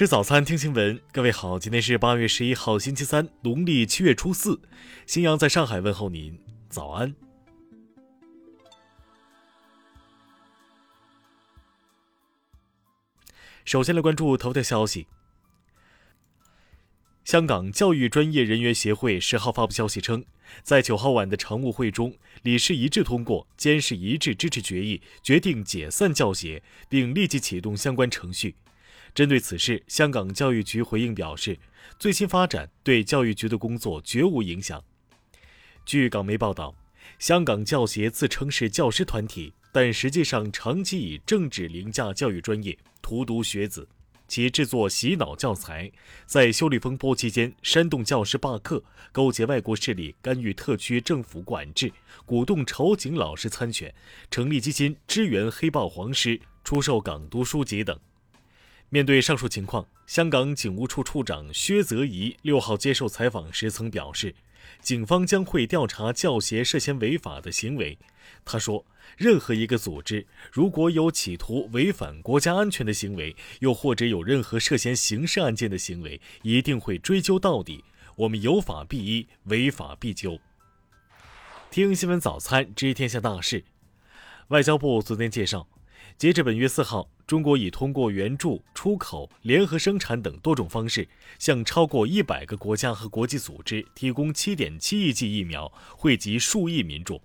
吃早餐，听新闻。各位好，今天是八月十一号，星期三，农历七月初四。新阳在上海问候您，早安。首先来关注头条消息。香港教育专业人员协会十号发布消息称，在九号晚的常务会中，理事一致通过监事一致支持决议，决定解散教协，并立即启动相关程序。针对此事，香港教育局回应表示，最新发展对教育局的工作绝无影响。据港媒报道，香港教协自称是教师团体，但实际上长期以政治凌驾教育专业，荼毒学子。其制作洗脑教材，在修例风波期间煽动教师罢课，勾结外国势力干预特区政府管制，鼓动仇警老师参选，成立基金支援黑豹黄师，出售港独书籍等。面对上述情况，香港警务处处长薛泽怡六号接受采访时曾表示，警方将会调查教协涉嫌违法的行为。他说，任何一个组织如果有企图违反国家安全的行为，又或者有任何涉嫌刑事案件的行为，一定会追究到底。我们有法必依，违法必究。听新闻早餐知天下大事。外交部昨天介绍。截至本月四号，中国已通过援助、出口、联合生产等多种方式，向超过一百个国家和国际组织提供七点七亿剂疫苗，惠及数亿民众。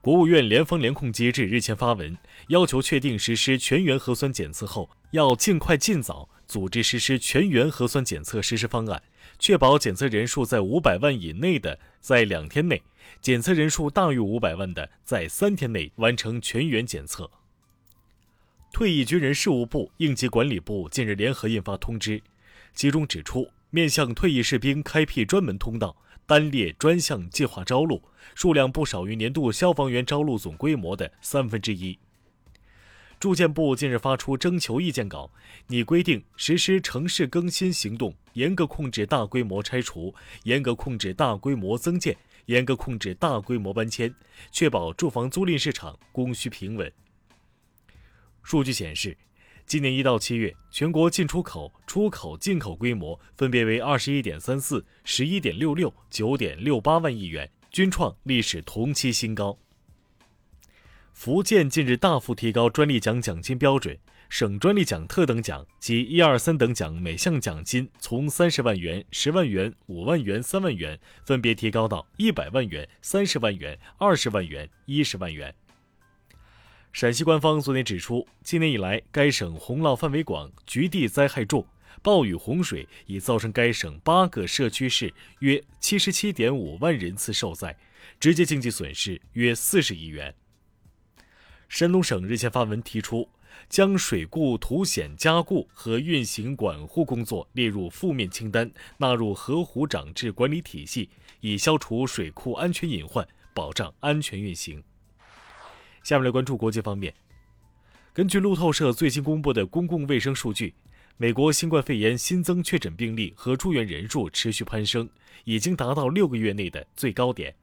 国务院联防联控机制日前发文，要求确定实施全员核酸检测后，要尽快尽早组织实施全员核酸检测实施方案，确保检测人数在五百万以内的在两天内。检测人数大于五百万的，在三天内完成全员检测。退役军人事务部、应急管理部近日联合印发通知，其中指出，面向退役士兵开辟专门通道，单列专项计划招录，数量不少于年度消防员招录总规模的三分之一。住建部近日发出征求意见稿，拟规定实施城市更新行动，严格控制大规模拆除，严格控制大规模增建。严格控制大规模搬迁，确保住房租赁市场供需平稳。数据显示，今年一到七月，全国进出口、出口、进口规模分别为二十一点三四、十一点六六、九点六八万亿元，均创历史同期新高。福建近日大幅提高专利奖奖金标准。省专利奖特等奖及一二三等奖每项奖金从三十万元、十万元、五万元、三万元，分别提高到一百万元、三十万元、二十万元、一十万元。陕西官方昨天指出，今年以来，该省洪涝范围广，局地灾害重，暴雨洪水已造成该省八个社区市约七十七点五万人次受灾，直接经济损失约四十亿元。山东省日前发文提出。将水库土险加固和运行管护工作列入负面清单，纳入河湖长治管理体系，以消除水库安全隐患，保障安全运行。下面来关注国际方面。根据路透社最新公布的公共卫生数据，美国新冠肺炎新增确诊病例和住院人数持续攀升，已经达到六个月内的最高点。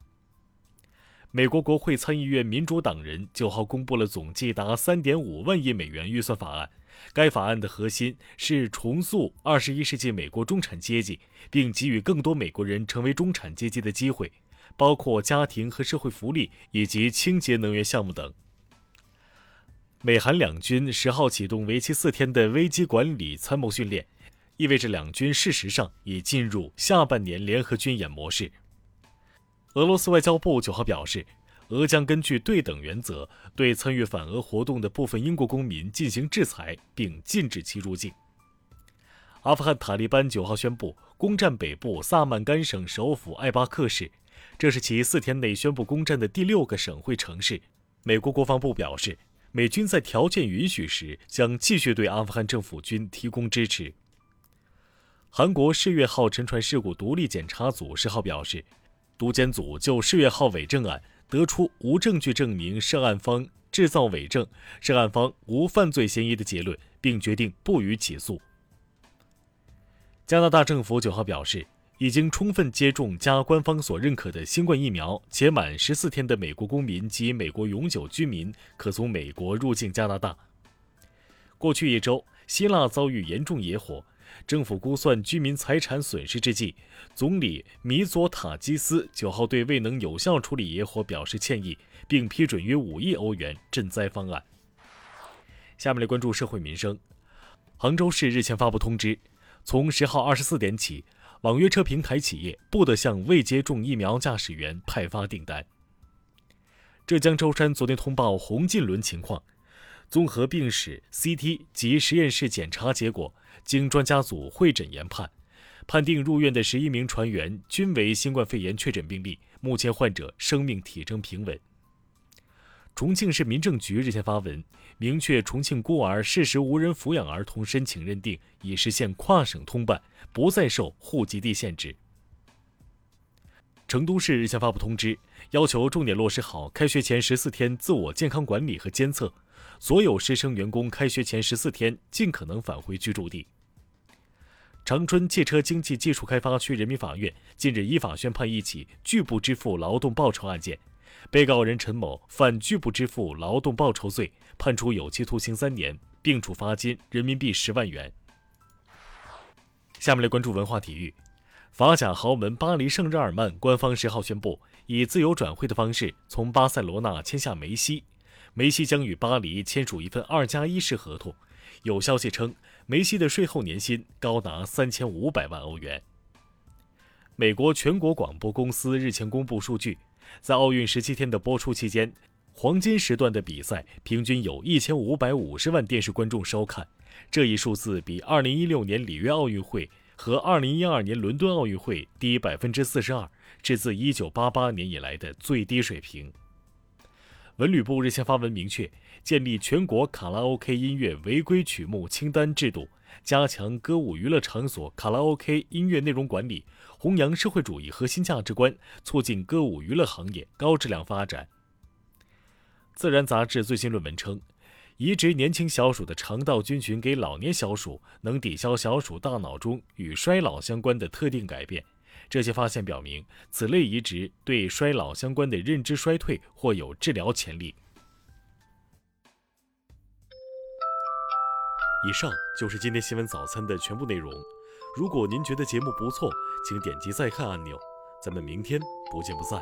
美国国会参议院民主党人九号公布了总计达三点五万亿美元预算法案。该法案的核心是重塑二十一世纪美国中产阶级，并给予更多美国人成为中产阶级的机会，包括家庭和社会福利以及清洁能源项目等。美韩两军十号启动为期四天的危机管理参谋训练，意味着两军事实上已进入下半年联合军演模式。俄罗斯外交部九号表示，俄将根据对等原则对参与反俄活动的部分英国公民进行制裁，并禁止其入境。阿富汗塔利班九号宣布攻占北部萨曼甘省首府艾巴克市，这是其四天内宣布攻占的第六个省会城市。美国国防部表示，美军在条件允许时将继续对阿富汗政府军提供支持。韩国世越号沉船事故独立检查组十号表示。督检组就世越号伪证案得出无证据证明涉案方制造伪证，涉案方无犯罪嫌疑的结论，并决定不予起诉。加拿大政府九号表示，已经充分接种加官方所认可的新冠疫苗，且满十四天的美国公民及美国永久居民可从美国入境加拿大。过去一周。希腊遭遇严重野火，政府估算居民财产损失之际，总理米佐塔基斯九号对未能有效处理野火表示歉意，并批准约五亿欧元赈灾方案。下面来关注社会民生。杭州市日前发布通知，从十号二十四点起，网约车平台企业不得向未接种疫苗驾驶员派发订单。浙江舟山昨天通报红进轮情况，综合病史、CT 及实验室检查结果，经专家组会诊研判，判定入院的十一名船员均为新冠肺炎确诊病例，目前患者生命体征平稳。重庆市民政局日前发文，明确重庆孤儿事实无人抚养儿童申请认定已实现跨省通办，不再受户籍地限制。成都市日前发布通知，要求重点落实好开学前十四天自我健康管理和监测，所有师生员工开学前十四天尽可能返回居住地。长春汽车经济技术开发区人民法院近日依法宣判一起拒不支付劳动报酬案件，被告人陈某犯拒不支付劳动报酬罪，判处有期徒刑三年，并处罚金人民币十万元。下面来关注文化体育。法甲豪门巴黎圣日耳曼官方十号宣布，以自由转会的方式从巴塞罗那签下梅西。梅西将与巴黎签署一份二加一式合同。有消息称，梅西的税后年薪高达三千五百万欧元。美国全国广播公司日前公布数据，在奥运十七天的播出期间，黄金时段的比赛平均有一千五百五十万电视观众收看，这一数字比二零一六年里约奥运会。和2012年伦敦奥运会低百分之四十二，是自1988年以来的最低水平。文旅部日前发文明确，建立全国卡拉 OK 音乐违规曲目清单制度，加强歌舞娱乐场所卡拉 OK 音乐内容管理，弘扬社会主义核心价值观，促进歌舞娱乐行业高质量发展。自然杂志最新论文称。移植年轻小鼠的肠道菌群给老年小鼠，能抵消小鼠大脑中与衰老相关的特定改变。这些发现表明，此类移植对衰老相关的认知衰退或有治疗潜力。以上就是今天新闻早餐的全部内容。如果您觉得节目不错，请点击再看按钮。咱们明天不见不散。